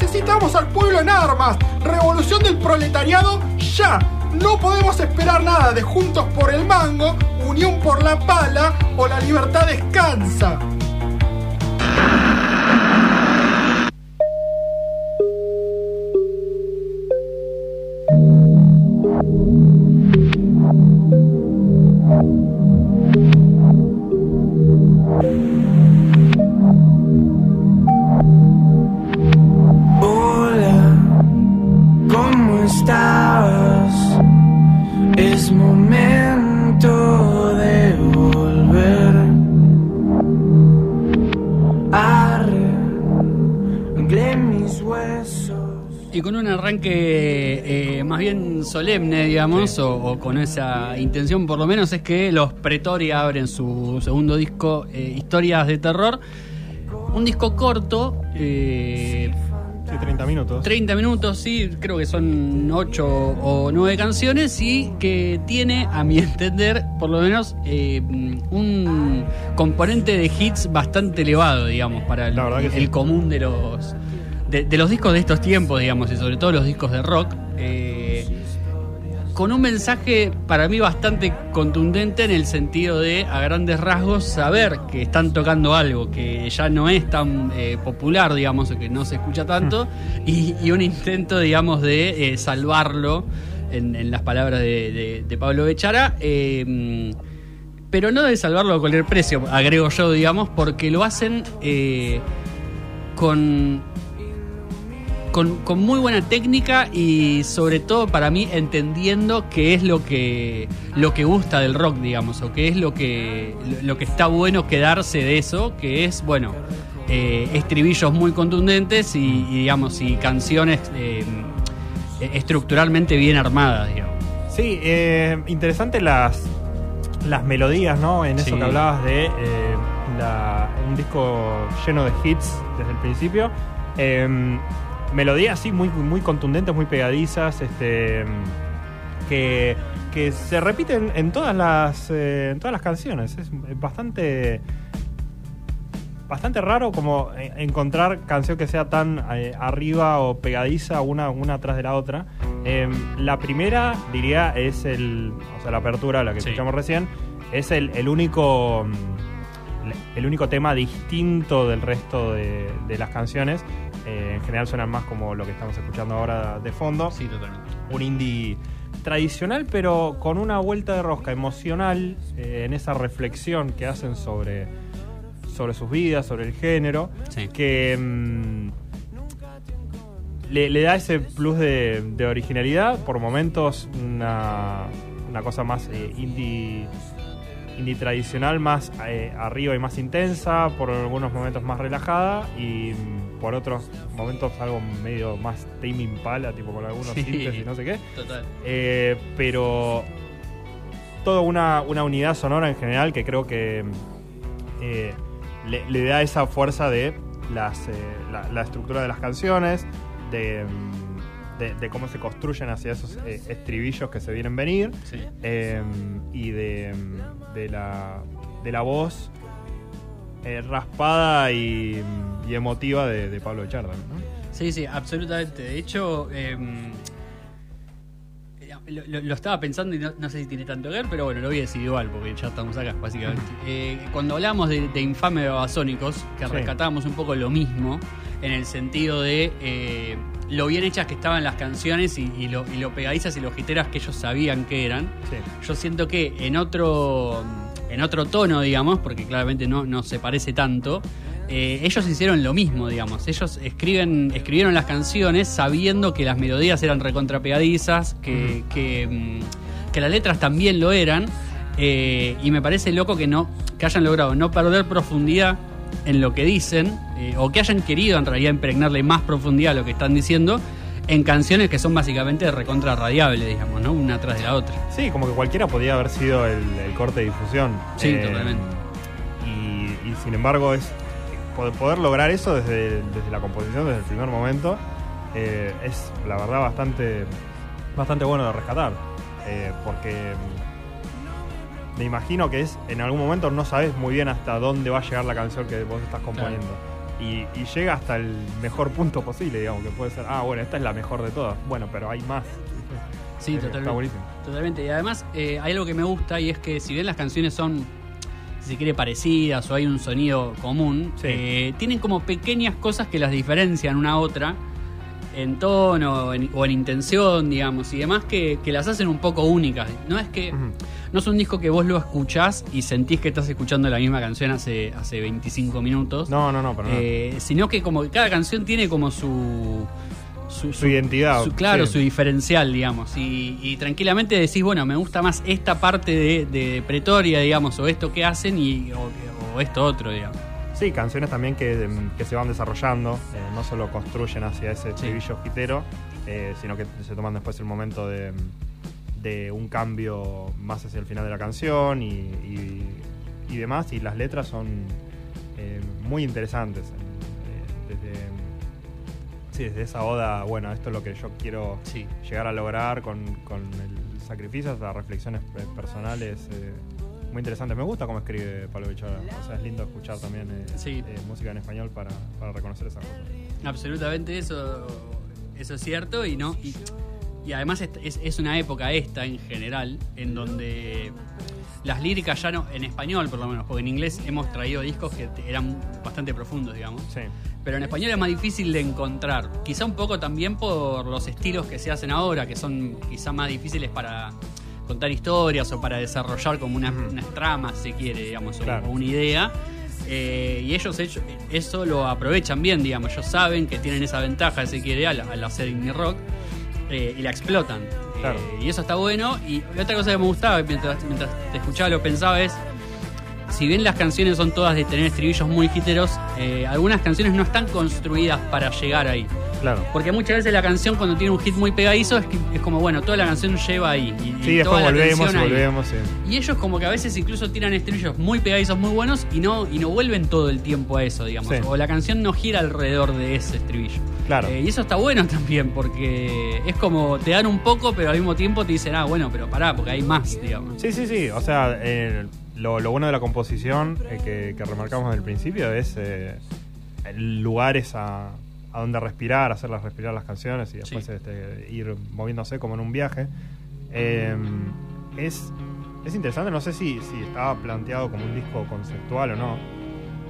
Necesitamos al pueblo en armas. Revolución del proletariado ya. No podemos esperar nada de Juntos por el Mango, Unión por la Pala o La Libertad Descansa. Y con un arranque eh, más bien solemne, digamos, o, o con esa intención por lo menos, es que los Pretoria abren su segundo disco, eh, Historias de Terror. Un disco corto, eh, Sí, 30 minutos. 30 minutos, sí, creo que son 8 o 9 canciones y que tiene, a mi entender, por lo menos eh, un componente de hits bastante elevado, digamos, para el común de los, de, de los discos de estos tiempos, digamos, y sobre todo los discos de rock. eh, con un mensaje para mí bastante contundente en el sentido de, a grandes rasgos, saber que están tocando algo que ya no es tan eh, popular, digamos, o que no se escucha tanto, y, y un intento, digamos, de eh, salvarlo, en, en las palabras de, de- de Pablo Bechara. eh, pero no de salvarlo a cualquier precio, agrego yo, digamos, porque lo hacen con con, con muy buena técnica y sobre todo para mí entendiendo qué es lo que lo que gusta del rock, digamos, o qué es lo que lo que está bueno quedarse de eso, que es bueno eh, estribillos muy contundentes y, y, digamos y canciones eh, estructuralmente bien armadas, digamos. Sí, eh, interesante las, las melodías, ¿no? En eso Sí. que hablabas de la- un disco lleno de hits desde el principio. Melodías así muy, muy contundentes, muy pegadizas, este, que, que se repiten en todas las, eh, en todas las canciones. Es bastante bastante raro como eh, encontrar canción que sea tan eh, arriba o pegadiza una, una atrás de la otra. Eh, la primera, diría, es el. O sea, la apertura, la que Sí. escuchamos recién, es el, el único. El único tema distinto del resto de, de las canciones. Eh, en general suenan más como lo que estamos escuchando ahora de fondo Sí, totalmente. un indie tradicional, pero con una vuelta de rosca emocional eh, en esa reflexión que hacen sobre, sobre sus vidas, sobre el género, Sí. que mm, le, le da ese plus de, de originalidad, por momentos una, una cosa más eh, indie, indie tradicional, más eh, arriba y más intensa, por algunos momentos más relajada y mm, por otros momentos algo medio más Tame Impala, tipo con algunos Sí. y no sé qué. Total. Eh, pero toda una, una unidad sonora en general que creo que eh, le, le da esa fuerza de las, eh, la, la estructura de las canciones, de, de- de cómo se construyen hacia esos eh, estribillos que se vienen venir Sí. eh, y de, de la, de la voz raspada y, y emotiva de, de Pablo Echarda. ¿no? Sí, sí, absolutamente. De hecho, eh, lo, lo- lo estaba pensando y no, no sé si tiene tanto que ver, pero bueno, lo voy a decir igual porque ya estamos acá, básicamente. Eh, cuando hablamos de, de Infame Babasónicos, que Sí. rescatábamos un poco lo mismo, en el sentido de eh, lo bien hechas que estaban las canciones y, y lo, y lo pegadizas y lo jiteras que ellos sabían que eran. Sí. Yo siento que en otro en otro tono, digamos, porque claramente no, no se parece tanto, eh, ellos hicieron lo mismo, digamos. Ellos escriben, escribieron las canciones sabiendo que las melodías eran recontrapegadizas, que, que, mm, que las letras también lo eran. eh, y me parece loco que no, que hayan logrado no perder profundidad en lo que dicen, eh, o que hayan querido en realidad impregnarle más profundidad a lo que están diciendo, en canciones que son básicamente recontra radiables, digamos, ¿no? Una tras de la otra. Sí, como que cualquiera podía haber sido el, el corte de difusión. Sí, Eh, totalmente. Y, y sin embargo, es poder, poder lograr eso desde, desde la composición, desde el primer momento, eh, es la verdad bastante, bastante bueno de rescatar. Eh, porque mm, me imagino que es en algún momento no sabes muy bien hasta dónde va a llegar la canción que vos estás componiendo. y, y llega hasta el mejor punto posible, digamos, que puede ser, ah, bueno, esta es la mejor de todas. Bueno, pero hay más. Sí, Eh, totalmente. Está buenísimo. Totalmente. Y además eh, hay algo que me gusta y es que si bien las canciones son, si se quiere, parecidas o hay un sonido común, Sí. eh, tienen como pequeñas cosas que las diferencian una a otra en tono o en, o en intención, digamos, y demás que, que las hacen un poco únicas. No es que... No es un disco que vos lo escuchás y sentís que estás escuchando la misma canción hace, hace 25 minutos. No, no, no, pero no. Eh, sino que como que cada canción tiene como su... Su identidad, su- claro, sí. su diferencial, digamos. Y, y tranquilamente decís, bueno, me gusta más esta parte de, de Pretoria, digamos, o esto que hacen y, o, o esto otro, digamos. Sí, canciones también que, que se van desarrollando, eh, no solo construyen hacia ese estribillo hitero, eh, sino que se toman después el momento de, de un cambio más hacia el final de la canción y, y- y demás, y las letras son eh, muy interesantes. Eh, desde, esa oda, bueno, esto es lo que yo quiero Sí. llegar a lograr con, con el sacrificio, hasta reflexiones personales eh, muy interesantes. Me gusta cómo escribe Pablo Bichara. O sea, es lindo escuchar también eh, Sí. eh, música en español para, para reconocer esas cosas. Absolutamente eso, eso es cierto y no y, y además es, es- una época esta en general en donde las líricas ya no en español por lo menos porque en inglés hemos traído discos que eran bastante profundos digamos Sí. pero en español es más difícil de encontrar quizá un poco también por los estilos que se hacen ahora que son quizá más difíciles para contar historias o para desarrollar como unas tramas si quiere digamos o- Claro. o una idea eh, y ellos eso lo aprovechan bien, digamos. Ellos saben que tienen esa ventaja, si quiere, al, al hacer indie rock eh, y la explotan. Claro. Eh, y eso está bueno. Y otra cosa que me gustaba mientras, mientras te escuchaba, lo pensaba es. Si bien las canciones son todas de tener estribillos muy hiteros, eh, algunas canciones no están construidas para llegar ahí. Claro. Porque muchas veces la canción cuando tiene un hit muy pegadizo es, que- es como, bueno, toda la canción lleva ahí. Y, y Sí, después toda la volvemos y volvemos. sí. Y ellos como que a veces incluso tiran estribillos muy pegadizos, muy buenos y no, y no vuelven todo el tiempo a eso, digamos. Sí. O la canción no gira alrededor de ese estribillo. Claro. Eh, y eso está bueno también porque es como te dan un poco pero al mismo tiempo te dicen, ah, bueno, pero pará, porque hay más, digamos. Sí, sí, sí. O sea, eh, lo, lo bueno de la composición eh, que, que remarcamos en el principio es lugares a, a donde respirar, hacerlas respirar las canciones y después Sí. este, ir moviéndose como en un viaje. Eh, es, es interesante, no sé si, si estaba planteado como un disco conceptual o no,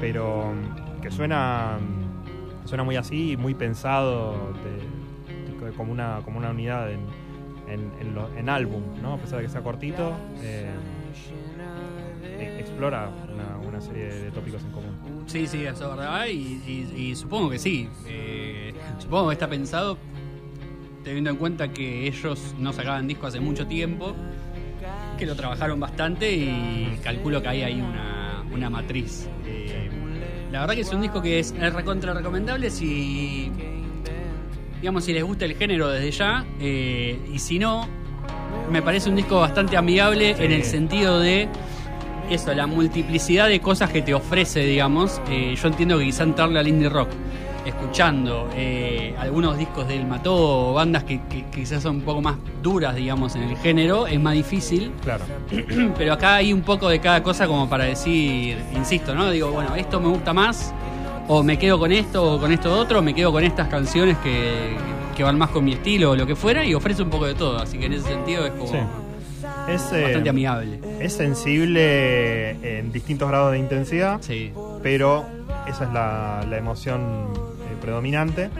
pero mm, que suena, suena muy así, muy pensado, de- de- como, una, como una unidad en, en, en lo- en álbum, ¿no? A pesar de que sea cortito, eh, e- explora una, serie de tópicos en común. Sí, sí, eso es verdad. Y, y- y supongo que sí. Eh, supongo que está pensado teniendo en cuenta que ellos no sacaban disco hace mucho tiempo, que lo trabajaron bastante y calculo que hay ahí una, una matriz. Eh, la verdad que es un disco que es, es recontra recomendable si, digamos, si les gusta el género desde ya. eh, y si no, me parece un disco bastante amigable Sí. en el sentido de eso, la multiplicidad de cosas que te ofrece, digamos. Eh, yo entiendo que quizá entrarle al indie rock, escuchando eh, algunos discos del Mató o bandas que, que- que quizás son un poco más duras, digamos, en el género, es más difícil. Claro. Pero acá hay un poco de cada cosa como para decir, insisto, ¿no? Digo, bueno, esto me gusta más, o me quedo con esto o con esto otro, o me quedo con estas canciones que, que van más con mi estilo o lo que fuera, y ofrece un poco de todo. Así que en ese sentido es como Sí. Es, eh, bastante amigable. es sensible en distintos grados de intensidad, Sí. pero esa es la, la emoción eh, predominante.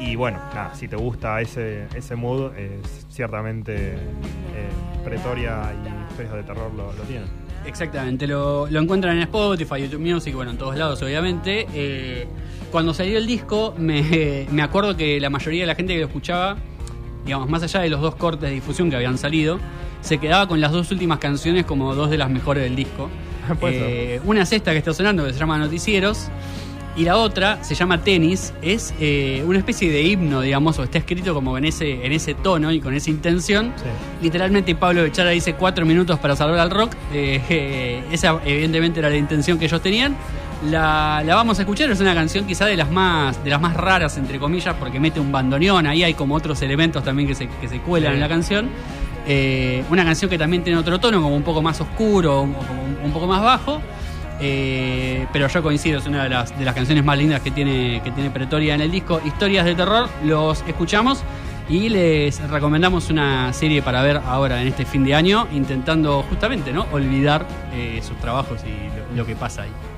Y bueno, nada, si te gusta ese, ese mood, eh, ciertamente eh, Pretoria y historias de terror lo, lo tienen. Exactamente, lo, lo encuentran en Spotify, YouTube Music, bueno, en todos lados obviamente. Cuando salió el disco, me, me acuerdo que la mayoría de la gente que lo escuchaba, digamos, más allá de los dos cortes de difusión que habían salido, se quedaba con las dos últimas canciones como dos de las mejores del disco. Eh, una es esta que está sonando, que se llama Noticieros, y la otra se llama Tenis, es eh, una especie de himno, digamos, o está escrito como en ese, en ese tono y con esa intención. Sí. Literalmente Pablo Bechara dice cuatro minutos para salvar al rock. Eh, esa evidentemente era la intención que ellos tenían. La, la, vamos a escuchar, es una canción quizá de las más, de las más raras, entre comillas, porque mete un bandoneón, ahí hay como otros elementos también que se, que se cuelan en la canción. Eh, una canción que también tiene otro tono, como un poco más oscuro, un, un, poco más bajo. Eh, pero yo coincido, es una de las, de las canciones más lindas que tiene, que tiene Pretoria en el disco. Historias de terror, los escuchamos y les recomendamos una serie para ver ahora en este fin de año, intentando justamente ¿no? olvidar eh, sus trabajos y lo que pasa ahí.